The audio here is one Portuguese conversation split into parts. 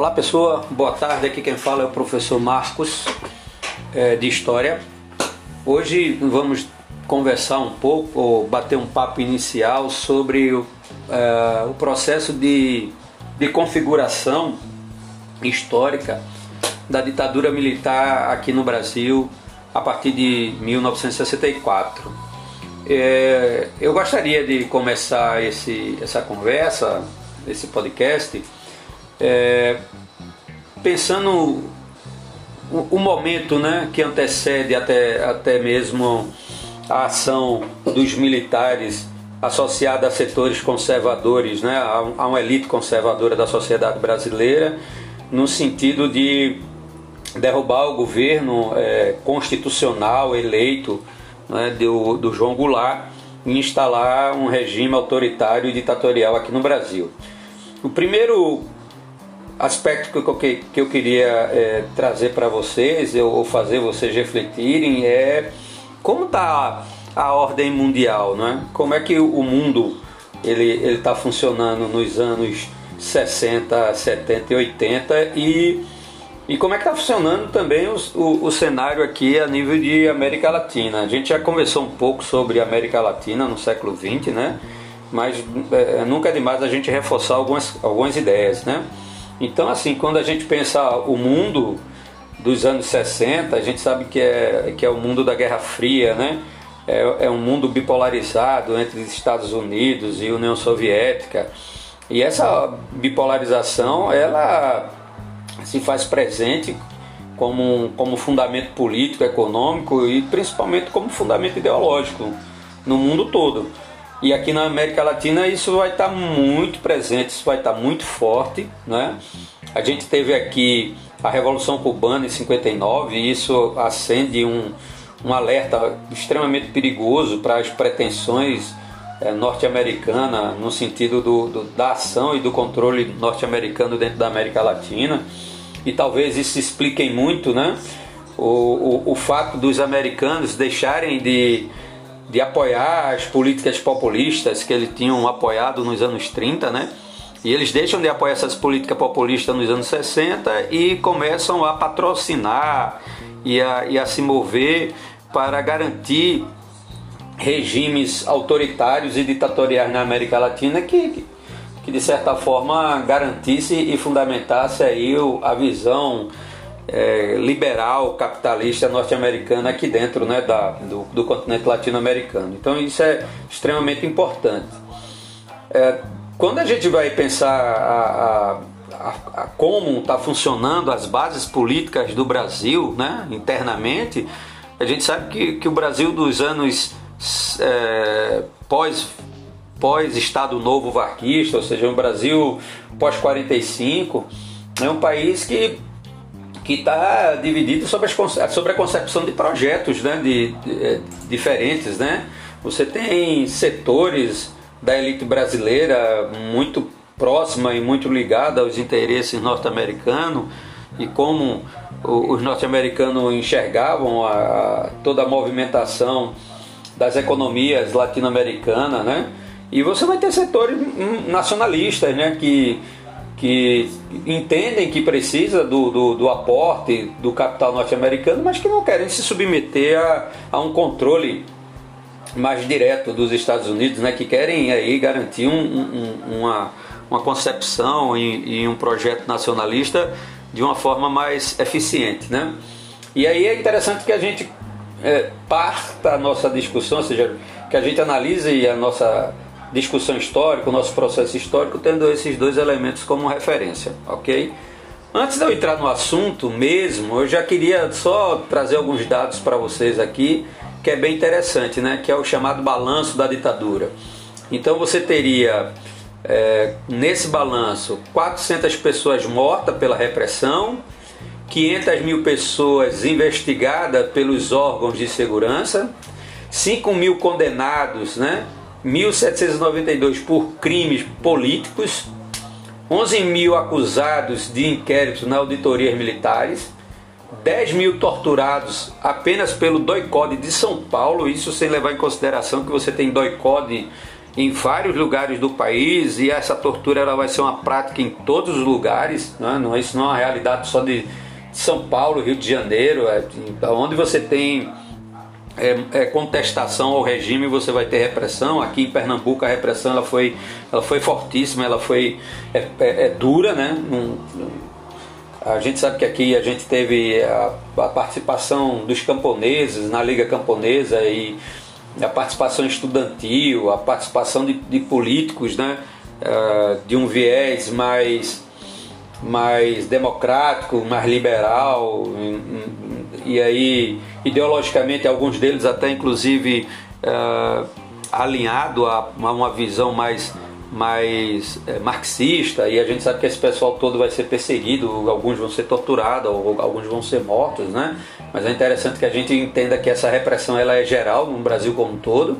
Olá pessoa, boa tarde. Aqui quem fala é o professor Marcos é, de História. Hoje vamos conversar um pouco, ou bater um papo inicial sobre o, é, o processo de, de configuração histórica da ditadura militar aqui no Brasil a partir de 1964. É, eu gostaria de começar esse, essa conversa, esse podcast é, pensando o, o, momento né, que antecede até, até mesmo a ação dos militares associada a setores conservadores, né, a, a uma elite conservadora da sociedade brasileira, no sentido de derrubar o governo é, constitucional eleito né, do, do João Goulart e instalar um regime autoritário e ditatorial aqui no Brasil. O primeiro aspecto que eu, que, que eu queria é, trazer para vocês, ou fazer vocês refletirem, é como está a ordem mundial, não é? Como é que o mundo ele está funcionando nos anos 60, 70 e 80 e, e como é que está funcionando também o, o, cenário aqui a nível de América Latina. A gente já conversou um pouco sobre América Latina no século XX, né? Mas é, nunca é demais a gente reforçar algumas, algumas ideias, né? Então, assim, quando a gente pensa o mundo dos anos 60, a gente sabe que é, que é o mundo da Guerra Fria, né? É, é um mundo bipolarizado entre Estados Unidos e União Soviética. E essa bipolarização, ela se faz presente como, como fundamento político, econômico e principalmente como fundamento ideológico no mundo todo. E aqui na América Latina isso vai estar muito presente, isso vai estar muito forte. Né? A gente teve aqui a Revolução Cubana em 59 e isso acende um, um alerta extremamente perigoso para as pretensões é, norte-americanas no sentido do, do, da ação e do controle norte-americano dentro da América Latina. E talvez isso explique muito né? o, o, o fato dos americanos deixarem de de apoiar as políticas populistas que eles tinham apoiado nos anos 30, né? E eles deixam de apoiar essas políticas populistas nos anos 60 e começam a patrocinar e a, e a se mover para garantir regimes autoritários e ditatoriais na América Latina que, que de certa forma garantisse e fundamentasse aí a visão é, liberal, capitalista norte-americana aqui dentro né, da, do, do continente latino-americano. Então isso é extremamente importante. É, quando a gente vai pensar a, a, a, como está funcionando as bases políticas do Brasil né, internamente, a gente sabe que, que o Brasil dos anos é, pós pós Estado Novo Varquista, ou seja, um Brasil pós 45, é um país que que está dividido sobre, as, sobre a concepção de projetos né, de, de, é, diferentes. Né? Você tem setores da elite brasileira muito próxima e muito ligada aos interesses norte-americanos e como os norte-americanos enxergavam a, toda a movimentação das economias latino-americanas, né? E você vai ter setores nacionalistas, né? Que que entendem que precisa do, do, do aporte do capital norte-americano, mas que não querem se submeter a, a, um controle mais direto dos Estados Unidos, né, que querem aí garantir um, um, uma, uma concepção e, e, um projeto nacionalista de uma forma mais eficiente. Né? E aí é interessante que a gente é, parta a nossa discussão, ou seja, que a gente analise a nossa discussão histórica, o nosso processo histórico, tendo esses dois elementos como referência, ok? Antes de eu entrar no assunto mesmo, eu já queria só trazer alguns dados para vocês aqui, que é bem interessante, né? Que é o chamado balanço da ditadura. Então você teria é, nesse balanço 400 pessoas mortas pela repressão, 500 mil pessoas investigadas pelos órgãos de segurança, 5 mil condenados, né? 1.792 por crimes políticos, 11 mil acusados de inquéritos na auditorias militares, 10 mil torturados apenas pelo doicode de São Paulo, isso sem levar em consideração que você tem doicode em vários lugares do país e essa tortura ela vai ser uma prática em todos os lugares, né? não, isso não é uma realidade só de São Paulo, Rio de Janeiro, é, onde você tem é, é, contestação ao regime você vai ter repressão. Aqui em Pernambuco a repressão ela foi, ela foi fortíssima, ela foi é, é, é dura, né? a gente sabe que aqui a gente teve a, a, participação dos camponeses na Liga Camponesa e a participação estudantil, a participação de, de políticos, né? Uh, de um viés mais mais democrático, mais liberal, e aí ideologicamente alguns deles até inclusive uh, alinhado a uma visão mais mais é, marxista e a gente sabe que esse pessoal todo vai ser perseguido, alguns vão ser torturados, alguns vão ser mortos, né? Mas é interessante que a gente entenda que essa repressão ela é geral no Brasil como um todo.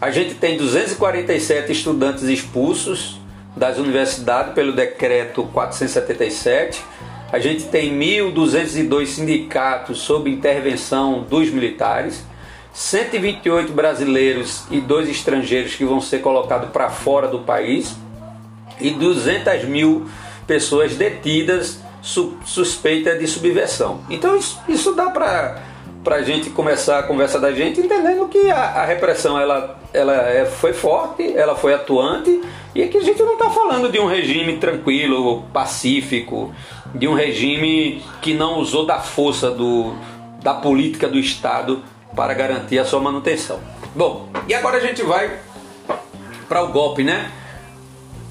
A gente tem 247 estudantes expulsos das universidades pelo decreto 477. A gente tem 1.202 sindicatos sob intervenção dos militares, 128 brasileiros e dois estrangeiros que vão ser colocados para fora do país e 200 mil pessoas detidas su suspeitas de subversão. Então isso, isso dá para para a gente começar a conversa da gente entendendo que a, a repressão ela, ela é, foi forte, ela foi atuante e que a gente não está falando de um regime tranquilo, pacífico, de um regime que não usou da força do, da política do Estado para garantir a sua manutenção. Bom, e agora a gente vai para o golpe, né?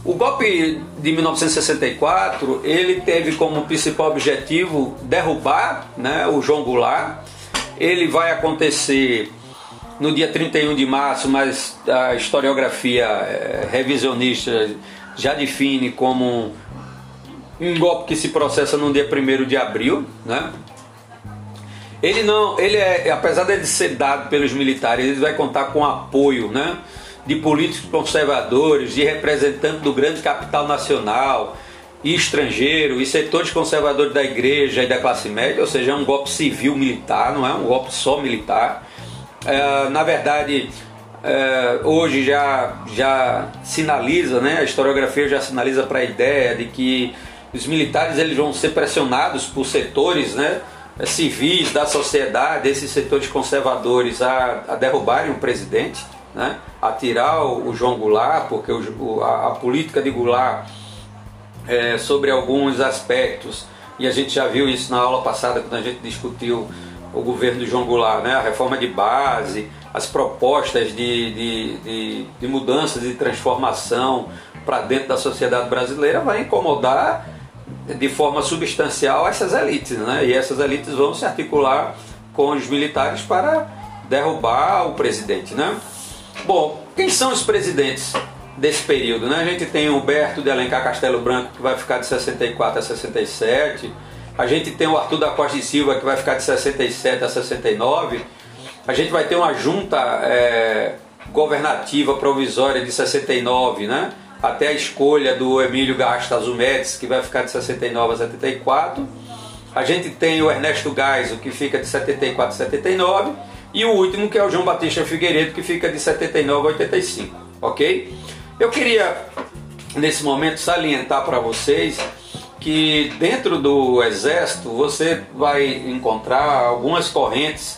O golpe de 1964 ele teve como principal objetivo derrubar né, o João Goulart ele vai acontecer no dia 31 de março, mas a historiografia eh, revisionista já define como um golpe que se processa no dia 1 de abril, né? Ele não, ele é, apesar de ser dado pelos militares, ele vai contar com apoio, né? De políticos conservadores, de representantes do grande capital nacional, e estrangeiro e setores conservadores da igreja e da classe média, ou seja, é um golpe civil militar, não é um golpe só militar. É, na verdade, é, hoje já, já sinaliza, né, a historiografia já sinaliza para a ideia de que os militares eles vão ser pressionados por setores né, civis da sociedade, esses setores conservadores, a, a derrubarem o presidente, né, a tirar o, o João Goulart, porque o, a, a política de Goulart é, sobre alguns aspectos, e a gente já viu isso na aula passada quando a gente discutiu o governo de João Goulart, né? a reforma de base, as propostas de, de, de, de mudanças e transformação para dentro da sociedade brasileira vai incomodar de forma substancial essas elites, né? e essas elites vão se articular com os militares para derrubar o presidente. Né? Bom, quem são os presidentes? Desse período. Né? A gente tem Humberto de Alencar Castelo Branco, que vai ficar de 64 a 67. A gente tem o Arthur da Costa e Silva, que vai ficar de 67 a 69. A gente vai ter uma junta é, governativa provisória de 69, né? até a escolha do Emílio Gasta Azumedes, que vai ficar de 69 a 74. A gente tem o Ernesto Gaiso, que fica de 74 a 79. E o último, que é o João Batista Figueiredo, que fica de 79 a 85. Ok? Eu queria, nesse momento, salientar para vocês que dentro do Exército você vai encontrar algumas correntes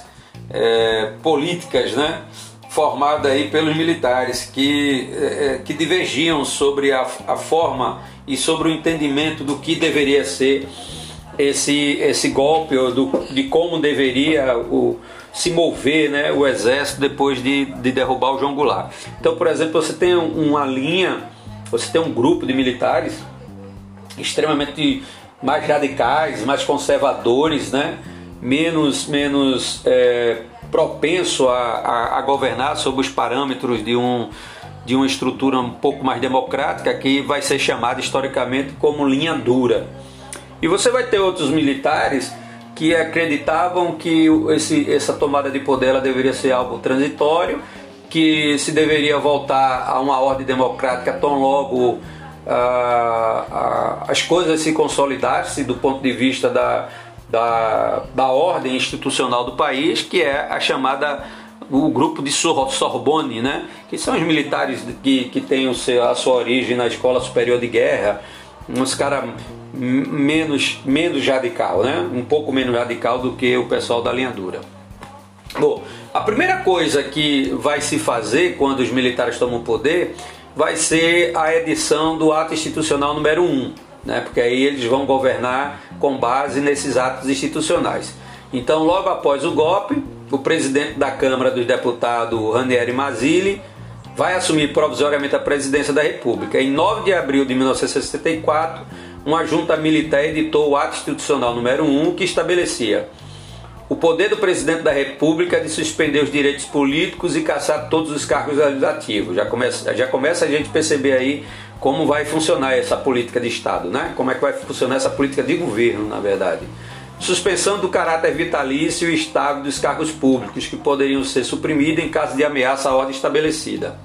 é, políticas, né? formada aí pelos militares que, é, que divergiam sobre a, a forma e sobre o entendimento do que deveria ser esse, esse golpe, ou do, de como deveria o, se mover né, o exército depois de, de derrubar o João Goulart. Então, por exemplo, você tem uma linha, você tem um grupo de militares extremamente mais radicais, mais conservadores, né? menos, menos é, propenso a, a, a, governar sob os parâmetros de, um, de uma estrutura um pouco mais democrática, que vai ser chamada historicamente como linha dura. E você vai ter outros militares que acreditavam que esse, essa tomada de poder ela deveria ser algo transitório, que se deveria voltar a uma ordem democrática tão logo ah, as coisas se consolidassem do ponto de vista da, da, da ordem institucional do país, que é a chamada o grupo de Sorbonne, né? que são os militares que, que têm o seu, a sua origem na Escola Superior de Guerra, uns caras menos, menos radical, né? um pouco menos radical do que o pessoal da linha dura. Bom, a primeira coisa que vai se fazer quando os militares tomam poder vai ser a edição do ato institucional número 1, né? porque aí eles vão governar com base nesses atos institucionais. Então, logo após o golpe, o presidente da Câmara dos Deputados, Ranieri Mazzilli, vai assumir provisoriamente a presidência da República. Em 9 de abril de 1964, uma junta militar editou o ato institucional número 1 que estabelecia o poder do presidente da República de suspender os direitos políticos e caçar todos os cargos legislativos. Já começa, já começa a gente perceber aí como vai funcionar essa política de Estado, né? Como é que vai funcionar essa política de governo, na verdade. Suspensão do caráter vitalício e estável dos cargos públicos, que poderiam ser suprimidos em caso de ameaça à ordem estabelecida.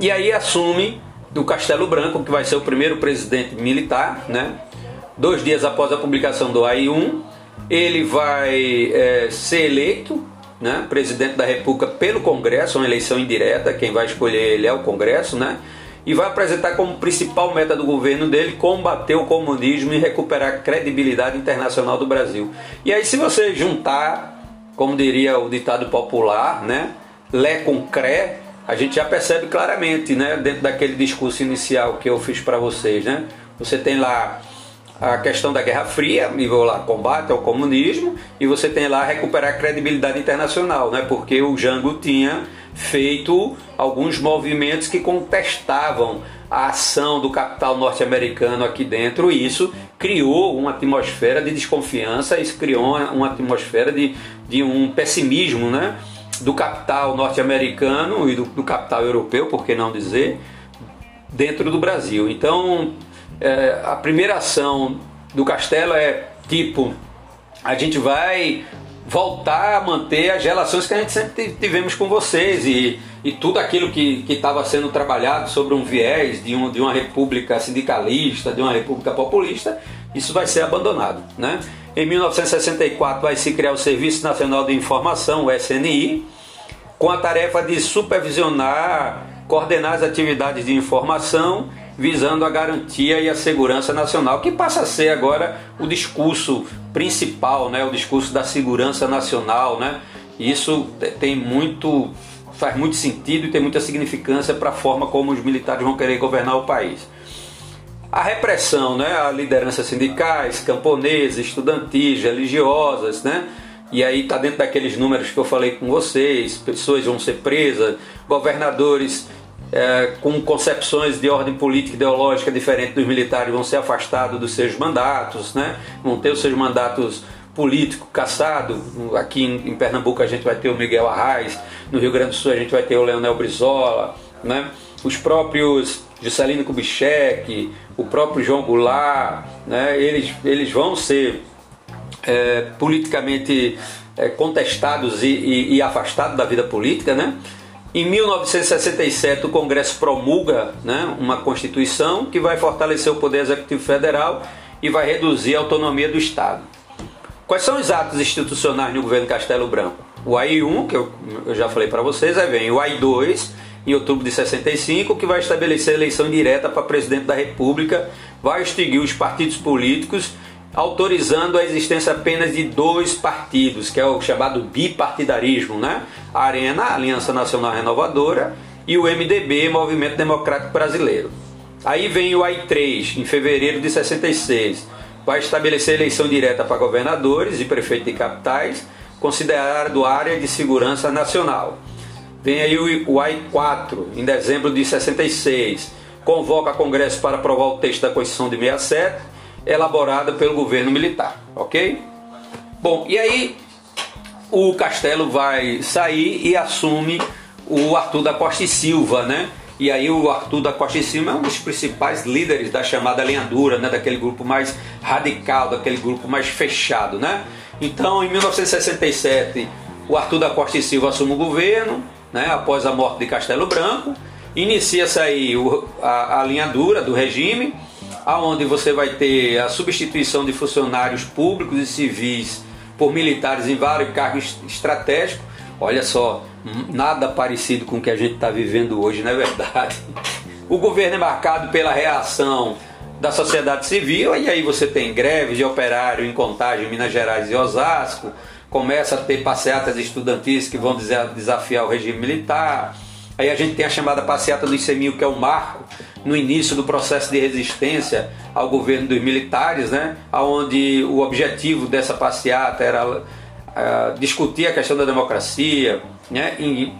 E aí assume do Castelo Branco, que vai ser o primeiro presidente militar, né? Dois dias após a publicação do AI-1, ele vai é, ser eleito né, presidente da República pelo Congresso, uma eleição indireta, quem vai escolher ele é o Congresso, né? E vai apresentar como principal meta do governo dele combater o comunismo e recuperar a credibilidade internacional do Brasil. E aí, se você juntar, como diria o ditado popular, né, Lé com Cré, a gente já percebe claramente, né, dentro daquele discurso inicial que eu fiz para vocês, né? Você tem lá a questão da Guerra Fria, nível lá combate ao comunismo, e você tem lá recuperar a credibilidade internacional, né? Porque o Jango tinha feito alguns movimentos que contestavam a ação do capital norte-americano aqui dentro, e isso criou uma atmosfera de desconfiança, isso criou uma atmosfera de, de um pessimismo, né? Do capital norte-americano e do, do capital europeu, por que não dizer, dentro do Brasil. Então, é, a primeira ação do Castelo é tipo, a gente vai voltar a manter as relações que a gente sempre tivemos com vocês e, e tudo aquilo que estava sendo trabalhado sobre um viés de, um, de uma república sindicalista, de uma república populista, isso vai ser abandonado. Né? Em 1964 vai se criar o Serviço Nacional de Informação, o SNI, com a tarefa de supervisionar, coordenar as atividades de informação visando a garantia e a segurança nacional, que passa a ser agora o discurso principal, né, o discurso da segurança nacional, né? Isso tem muito faz muito sentido e tem muita significância para a forma como os militares vão querer governar o país. A repressão, né, a liderança sindicais, camponesas, estudantis, religiosas, né? E aí está dentro daqueles números que eu falei com vocês, pessoas vão ser presas, governadores é, com concepções de ordem política e ideológica diferente dos militares vão ser afastados dos seus mandatos, né? vão ter os seus mandatos políticos caçados. Aqui em, em, Pernambuco a gente vai ter o Miguel Arraes, no Rio Grande do Sul a gente vai ter o Leonel Brizola, né? os próprios Juscelino Kubitschek, o próprio João Goulart, né? eles, eles vão ser é, politicamente é, contestados e, e, e afastados da vida política, né? Em 1967, o Congresso promulga né, uma Constituição que vai fortalecer o Poder Executivo Federal e vai reduzir a autonomia do Estado. Quais são os atos institucionais no governo Castelo Branco? O AI-1, que eu, eu já falei para vocês, aí vem o AI-2, em outubro de 65, que vai estabelecer a eleição direta para presidente da República, vai extinguir os partidos políticos autorizando a existência apenas de dois partidos, que é o chamado bipartidarismo, né? A Arena, Aliança Nacional Renovadora, e o MDB, Movimento Democrático Brasileiro. Aí vem o AI3, em fevereiro de 66, vai estabelecer eleição direta para governadores e prefeitos de capitais, considerado área de segurança nacional. Vem aí o AI4, em dezembro de 66, convoca Congresso para aprovar o texto da Constituição de 67 elaborada pelo governo militar, ok? Bom, e aí o Castelo vai sair e assume o Arthur da Costa e Silva, né? E aí o Arthur da Costa e Silva é um dos principais líderes da chamada linha dura, né? Daquele grupo mais radical, daquele grupo mais fechado, né? Então, em 1967, o Arthur da Costa e Silva assume o governo, né? Após a morte de Castelo Branco, inicia-se aí a, a linha dura do regime aonde você vai ter a substituição de funcionários públicos e civis por militares em vários cargos estratégicos, Olha só, nada parecido com o que a gente está vivendo hoje, não é verdade? O governo é marcado pela reação da sociedade civil, e aí você tem greves de operário em Contagem, Minas Gerais e Osasco, começa a ter passeatas estudantis que vão desafiar o regime militar. Aí a gente tem a chamada passeata do ICMil, que é o marco no início do processo de resistência ao governo dos militares, né? onde o objetivo dessa passeata era uh, discutir a questão da democracia né? e,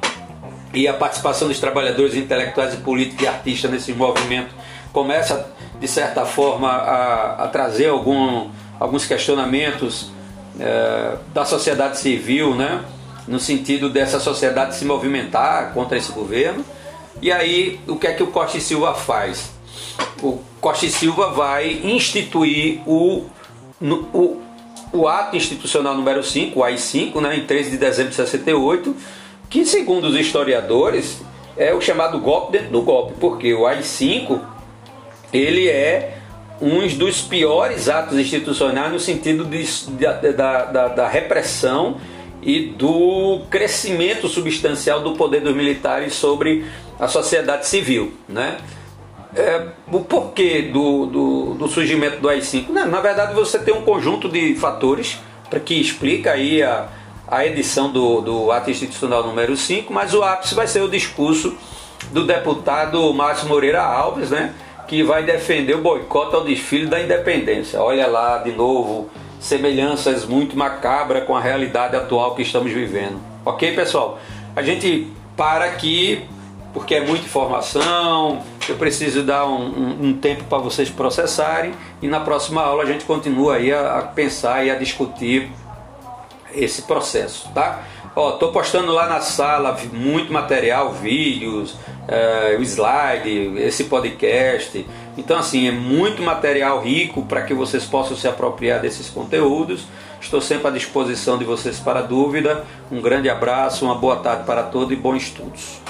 e a participação dos trabalhadores intelectuais e políticos e artistas nesse movimento começa, de certa forma, a, a trazer algum, alguns questionamentos é, da sociedade civil, né? no sentido dessa sociedade se movimentar contra esse governo. E aí, o que é que o Costa e Silva faz? O Costa e Silva vai instituir o, o, o ato institucional número 5, o AI-5, né, em 13 de dezembro de 68, que, segundo os historiadores, é o chamado golpe dentro do golpe, porque o AI-5 ele é um dos piores atos institucionais no sentido de, da, da, da, repressão e do crescimento substancial do poder dos militares sobre a sociedade civil. Né? É, o porquê do, do, do surgimento do AI-5? Na verdade, você tem um conjunto de fatores para que explica aí a, a edição do, do ato institucional número 5, mas o ápice vai ser o discurso do deputado Márcio Moreira Alves, né? Que vai defender o boicote ao desfile da independência. Olha lá, de novo, semelhanças muito macabras com a realidade atual que estamos vivendo. Ok, pessoal? A gente para aqui porque é muita informação, eu preciso dar um, um, um tempo para vocês processarem e na próxima aula a gente continua aí a, a pensar e a discutir esse processo, tá? Ó, tô postando lá na sala muito material, vídeos, é, o slide, esse podcast. Então, assim, é muito material rico para que vocês possam se apropriar desses conteúdos. Estou sempre à disposição de vocês para dúvida. Um grande abraço, uma boa tarde para todos e bons estudos.